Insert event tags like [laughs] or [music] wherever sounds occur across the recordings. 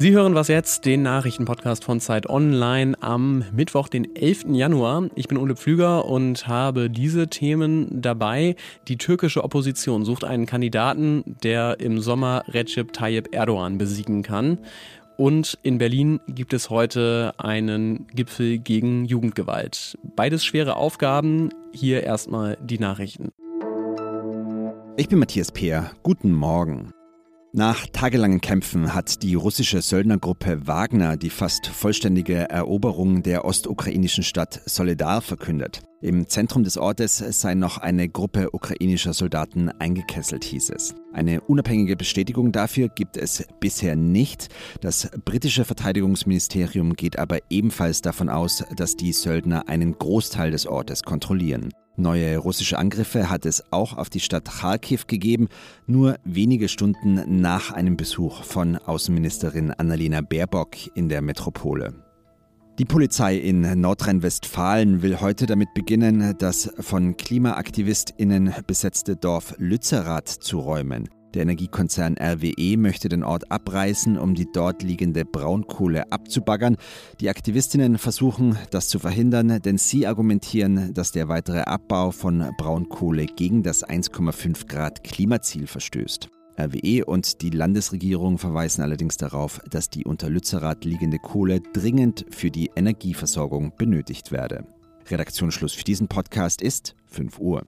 Sie hören was jetzt, den Nachrichtenpodcast von Zeit Online am Mittwoch, den 11. Januar. Ich bin Ole Pflüger und habe diese Themen dabei. Die türkische Opposition sucht einen Kandidaten, der im Sommer Recep Tayyip Erdogan besiegen kann. Und in Berlin gibt es heute einen Gipfel gegen Jugendgewalt. Beides schwere Aufgaben. Hier erstmal die Nachrichten. Ich bin Matthias Peer. Guten Morgen. Nach tagelangen Kämpfen hat die russische Söldnergruppe Wagner die fast vollständige Eroberung der ostukrainischen Stadt Soledar verkündet. Im Zentrum des Ortes sei noch eine Gruppe ukrainischer Soldaten eingekesselt, hieß es. Eine unabhängige Bestätigung dafür gibt es bisher nicht. Das britische Verteidigungsministerium geht aber ebenfalls davon aus, dass die Söldner einen Großteil des Ortes kontrollieren. Neue russische Angriffe hat es auch auf die Stadt Kharkiv gegeben, nur wenige Stunden nach einem Besuch von Außenministerin Annalena Baerbock in der Metropole. Die Polizei in Nordrhein-Westfalen will heute damit beginnen, das von KlimaaktivistInnen besetzte Dorf Lützerath zu räumen. Der Energiekonzern RWE möchte den Ort abreißen, um die dort liegende Braunkohle abzubaggern. Die Aktivistinnen versuchen, das zu verhindern, denn sie argumentieren, dass der weitere Abbau von Braunkohle gegen das 1,5 Grad Klimaziel verstößt. RWE und die Landesregierung verweisen allerdings darauf, dass die unter Lützerath liegende Kohle dringend für die Energieversorgung benötigt werde. Redaktionsschluss für diesen Podcast ist 5 Uhr.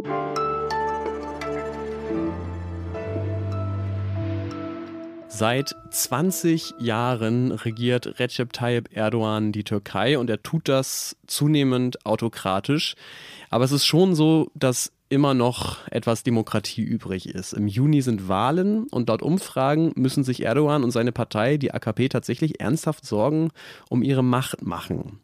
Seit 20 Jahren regiert Recep Tayyip Erdogan die Türkei und er tut das zunehmend autokratisch. Aber es ist schon so, dass immer noch etwas Demokratie übrig ist. Im Juni sind Wahlen und laut Umfragen müssen sich Erdogan und seine Partei, die AKP, tatsächlich ernsthaft Sorgen um ihre Macht machen.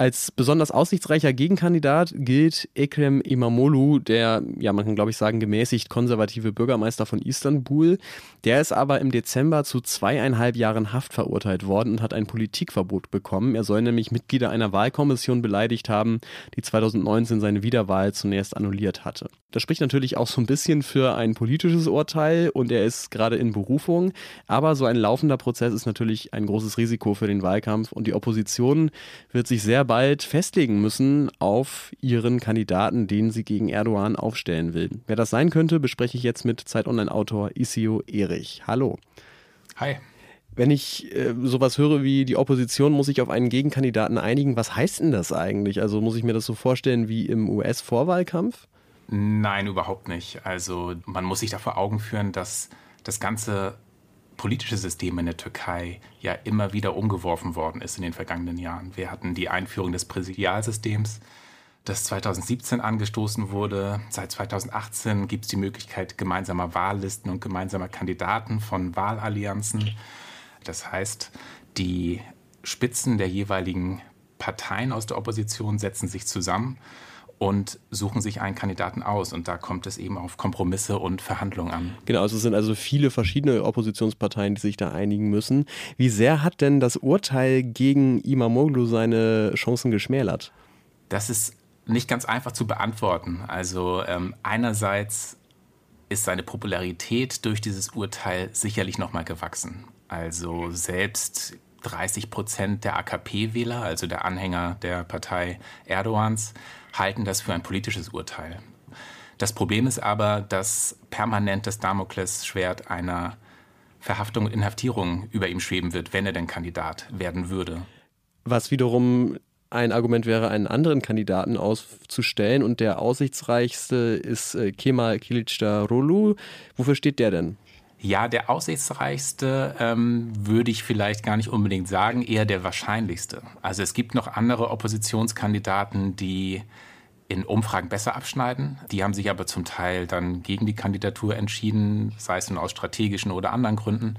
Als besonders aussichtsreicher Gegenkandidat gilt Ekrem Imamoglu, der, ja, man kann glaube ich sagen, gemäßigt konservative Bürgermeister von Istanbul. Der ist aber im Dezember zu zweieinhalb Jahren Haft verurteilt worden und hat ein Politikverbot bekommen. Er soll nämlich Mitglieder einer Wahlkommission beleidigt haben, die 2019 seine Wiederwahl zunächst annulliert hatte. Das spricht natürlich auch so ein bisschen für ein politisches Urteil und er ist gerade in Berufung. Aber so ein laufender Prozess ist natürlich ein großes Risiko für den Wahlkampf und die Opposition wird sich sehr bald festlegen müssen auf ihren Kandidaten, den sie gegen Erdogan aufstellen will. Wer das sein könnte, bespreche ich jetzt mit Zeit Online-Autor Isio Erich. Hallo. Hi. Wenn ich äh, sowas höre wie die Opposition muss sich auf einen Gegenkandidaten einigen, was heißt denn das eigentlich? Also muss ich mir das so vorstellen wie im US-Vorwahlkampf? Nein, überhaupt nicht. Also man muss sich da vor Augen führen, dass das ganze politische System in der Türkei ja immer wieder umgeworfen worden ist in den vergangenen Jahren. Wir hatten die Einführung des Präsidialsystems, das 2017 angestoßen wurde. Seit 2018 gibt es die Möglichkeit gemeinsamer Wahllisten und gemeinsamer Kandidaten von Wahlallianzen. Das heißt, die Spitzen der jeweiligen Parteien aus der Opposition setzen sich zusammen und suchen sich einen Kandidaten aus. Und da kommt es eben auf Kompromisse und Verhandlungen an. Genau, also es sind also viele verschiedene Oppositionsparteien, die sich da einigen müssen. Wie sehr hat denn das Urteil gegen Imamoglu seine Chancen geschmälert? Das ist nicht ganz einfach zu beantworten. Also ähm, einerseits ist seine Popularität durch dieses Urteil sicherlich nochmal gewachsen. Also selbst 30 Prozent der AKP-Wähler, also der Anhänger der Partei Erdogans, halten das für ein politisches Urteil. Das Problem ist aber, dass permanent das Damoklesschwert einer Verhaftung und Inhaftierung über ihm schweben wird, wenn er denn Kandidat werden würde. Was wiederum ein Argument wäre, einen anderen Kandidaten auszustellen und der aussichtsreichste ist äh, Kemal Kilicdaroglu. Wofür steht der denn? Ja, der aussichtsreichste ähm, würde ich vielleicht gar nicht unbedingt sagen, eher der wahrscheinlichste. Also es gibt noch andere Oppositionskandidaten, die in Umfragen besser abschneiden. Die haben sich aber zum Teil dann gegen die Kandidatur entschieden, sei es nun aus strategischen oder anderen Gründen.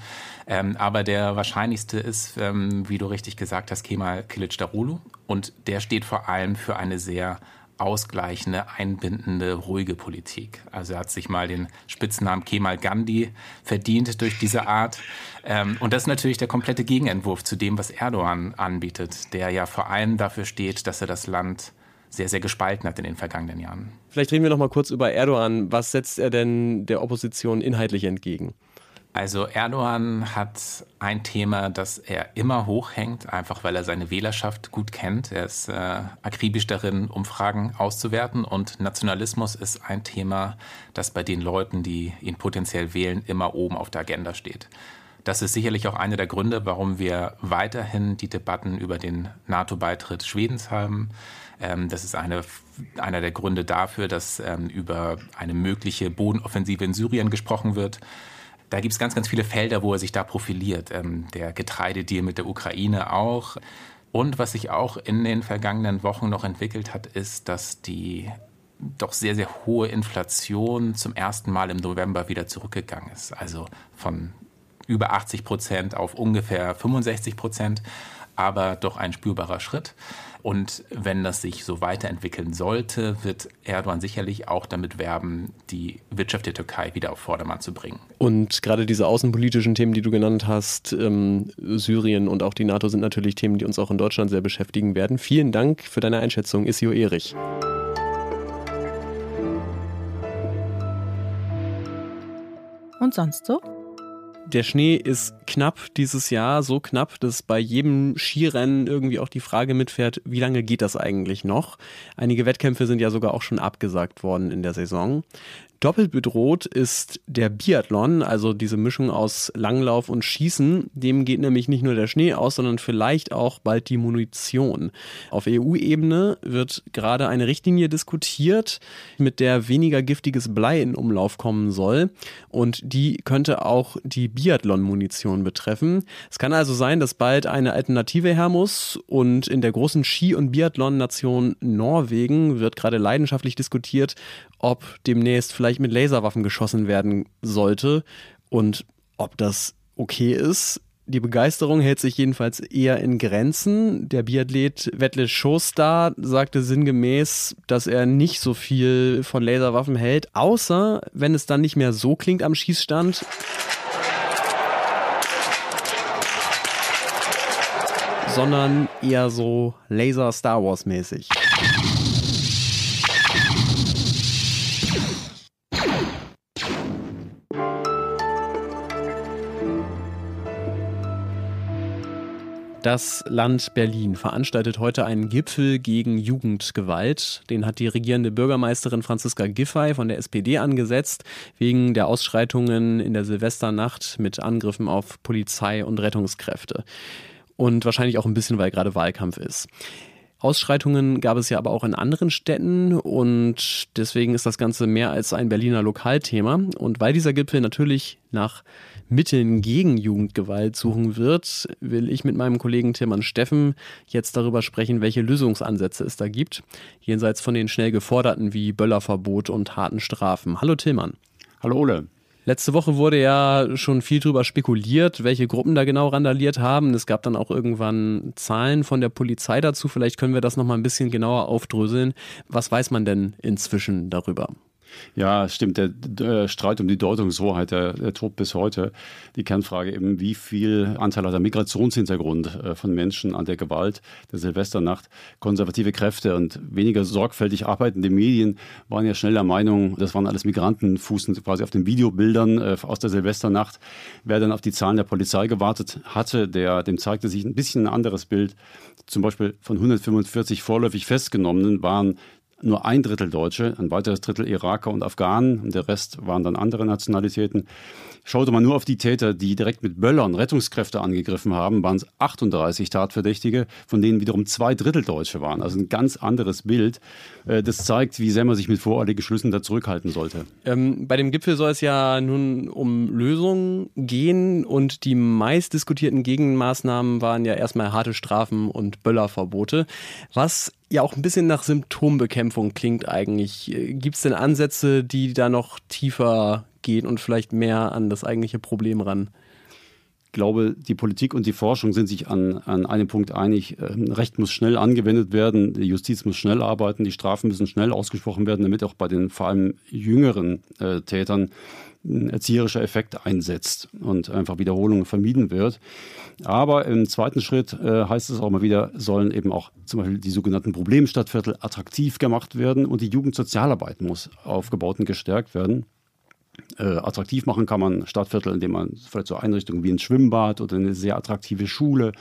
Ähm, aber der wahrscheinlichste ist, ähm, wie du richtig gesagt hast, Kemal Kilicdaroglu. Und der steht vor allem für eine sehr ausgleichende, einbindende, ruhige Politik. Also er hat sich mal den Spitznamen Kemal Gandhi verdient durch diese Art. Ähm, und das ist natürlich der komplette Gegenentwurf zu dem, was Erdogan anbietet, der ja vor allem dafür steht, dass er das Land sehr, sehr gespalten hat in den vergangenen Jahren. Vielleicht reden wir noch mal kurz über Erdogan. Was setzt er denn der Opposition inhaltlich entgegen? Also Erdogan hat ein Thema, das er immer hochhängt, einfach weil er seine Wählerschaft gut kennt. Er ist äh, akribisch darin, Umfragen auszuwerten und Nationalismus ist ein Thema, das bei den Leuten, die ihn potenziell wählen, immer oben auf der Agenda steht. Das ist sicherlich auch einer der Gründe, warum wir weiterhin die Debatten über den NATO-Beitritt Schwedens haben. Ähm, das ist eine, einer der Gründe dafür, dass ähm, über eine mögliche Bodenoffensive in Syrien gesprochen wird da gibt es ganz, ganz viele Felder, wo er sich da profiliert. Ähm, der Getreidedeal mit der Ukraine auch. Und was sich auch in den vergangenen Wochen noch entwickelt hat, ist, dass die doch sehr, sehr hohe Inflation zum ersten Mal im November wieder zurückgegangen ist. Also von über 80 Prozent auf ungefähr 65 Prozent, aber doch ein spürbarer Schritt. Und wenn das sich so weiterentwickeln sollte, wird Erdogan sicherlich auch damit werben, die Wirtschaft der Türkei wieder auf Vordermann zu bringen. Und gerade diese außenpolitischen Themen, die du genannt hast, ähm, Syrien und auch die NATO sind natürlich Themen, die uns auch in Deutschland sehr beschäftigen werden. Vielen Dank für deine Einschätzung, Isio Erich. Und sonst so? Der Schnee ist knapp dieses Jahr, so knapp, dass bei jedem Skirennen irgendwie auch die Frage mitfährt, wie lange geht das eigentlich noch? Einige Wettkämpfe sind ja sogar auch schon abgesagt worden in der Saison. Doppelt bedroht ist der Biathlon, also diese Mischung aus Langlauf und Schießen. Dem geht nämlich nicht nur der Schnee aus, sondern vielleicht auch bald die Munition. Auf EU-Ebene wird gerade eine Richtlinie diskutiert, mit der weniger giftiges Blei in Umlauf kommen soll. Und die könnte auch die Biathlon-Munition betreffen. Es kann also sein, dass bald eine Alternative her muss. Und in der großen Ski- und Biathlon-Nation Norwegen wird gerade leidenschaftlich diskutiert, ob demnächst vielleicht mit Laserwaffen geschossen werden sollte und ob das okay ist. Die Begeisterung hält sich jedenfalls eher in Grenzen. Der Biathlet Wettle Schostar sagte sinngemäß, dass er nicht so viel von Laserwaffen hält, außer wenn es dann nicht mehr so klingt am Schießstand. sondern eher so Laser Star Das Land Berlin veranstaltet heute einen Gipfel gegen Jugendgewalt. Den hat die regierende Bürgermeisterin Franziska Giffey von der SPD angesetzt, wegen der Ausschreitungen in der Silvesternacht mit Angriffen auf Polizei und Rettungskräfte. Und wahrscheinlich auch ein bisschen, weil gerade Wahlkampf ist. Ausschreitungen gab es ja aber auch in anderen Städten und deswegen ist das Ganze mehr als ein Berliner Lokalthema. Und weil dieser Gipfel natürlich nach Mitteln gegen Jugendgewalt suchen wird, will ich mit meinem Kollegen Tilman Steffen jetzt darüber sprechen, welche Lösungsansätze es da gibt, jenseits von den schnell geforderten wie Böllerverbot und harten Strafen. Hallo Tillmann. Hallo Ole. Letzte Woche wurde ja schon viel darüber spekuliert, welche Gruppen da genau randaliert haben. Es gab dann auch irgendwann Zahlen von der Polizei dazu. Vielleicht können wir das nochmal ein bisschen genauer aufdröseln. Was weiß man denn inzwischen darüber? Ja, stimmt. Der, der, Streit um die Deutungshoheit, der, der tobt bis heute. Die Kernfrage eben, wie viel Anteil hat der Migrationshintergrund äh, von Menschen an der Gewalt der Silvesternacht? Konservative Kräfte und weniger sorgfältig arbeitende Medien waren ja schnell der Meinung, das waren alles Migranten, fußen quasi auf den Videobildern äh, aus der Silvesternacht. Wer dann auf die Zahlen der Polizei gewartet hatte, der, dem zeigte sich ein bisschen ein anderes Bild. Zum Beispiel von 145 vorläufig Festgenommenen waren nur ein Drittel Deutsche, ein weiteres Drittel Iraker und Afghanen und der Rest waren dann andere Nationalitäten. Schaute man nur auf die Täter, die direkt mit Böllern Rettungskräfte angegriffen haben, waren es 38 Tatverdächtige, von denen wiederum zwei Drittel Deutsche waren. Also ein ganz anderes Bild. Äh, das zeigt, wie sehr man sich mit voreiligen Schlüssen da zurückhalten sollte. Ähm, bei dem Gipfel soll es ja nun um Lösungen gehen und die meist diskutierten Gegenmaßnahmen waren ja erstmal harte Strafen und Böllerverbote. Was ja auch ein bisschen nach Symptombekämpfung klingt eigentlich. Gibt es denn Ansätze, die da noch tiefer gehen und vielleicht mehr an das eigentliche Problem ran? Ich glaube, die Politik und die Forschung sind sich an, an einem Punkt einig. Ähm, Recht muss schnell angewendet werden, die Justiz muss schnell arbeiten, die Strafen müssen schnell ausgesprochen werden, damit auch bei den vor allem jüngeren äh, Tätern ein erzieherischer Effekt einsetzt und einfach Wiederholungen vermieden wird. Aber im zweiten Schritt äh, heißt es auch mal wieder, sollen eben auch zum Beispiel die sogenannten Problemstadtviertel attraktiv gemacht werden und die Jugendsozialarbeit muss aufgebaut und gestärkt werden. äh, attraktiv machen kann man Stadtviertel, indem man vielleicht so Einrichtungen wie ein Schwimmbad oder eine sehr attraktive Schule,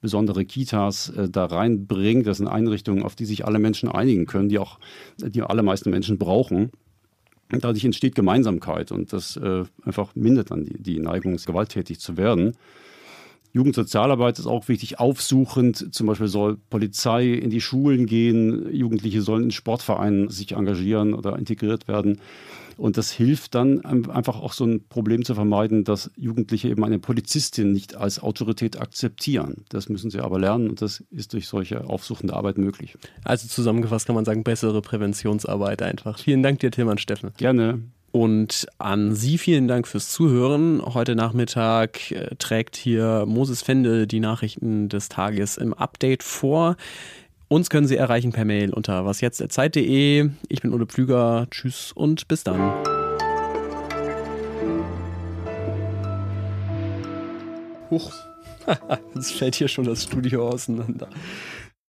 besondere Kitas äh, da reinbringt. Das sind Einrichtungen, auf die sich alle Menschen einigen können, die auch die allermeisten Menschen brauchen. Dadurch entsteht Gemeinsamkeit und das äh, einfach mindert dann die, die Neigung, gewalttätig zu werden. Jugendsozialarbeit ist auch wichtig, aufsuchend. Zum Beispiel soll Polizei in die Schulen gehen, Jugendliche sollen in Sportvereinen sich engagieren oder integriert werden. Und das hilft dann einfach auch so ein Problem zu vermeiden, dass Jugendliche eben eine Polizistin nicht als Autorität akzeptieren. Das müssen sie aber lernen und das ist durch solche aufsuchende Arbeit möglich. Also zusammengefasst kann man sagen, bessere Präventionsarbeit einfach. Vielen Dank dir, Tilman Steffen. Gerne. Und an Sie vielen Dank fürs Zuhören. Heute Nachmittag äh, trägt hier Moses Fende die Nachrichten des Tages im Update vor. Uns können Sie erreichen per Mail unter wasjetzt.zeit.de. Ich bin Ulle Pflüger. Tschüss und bis dann. Huch. [laughs] Jetzt fällt hier schon das Studio auseinander.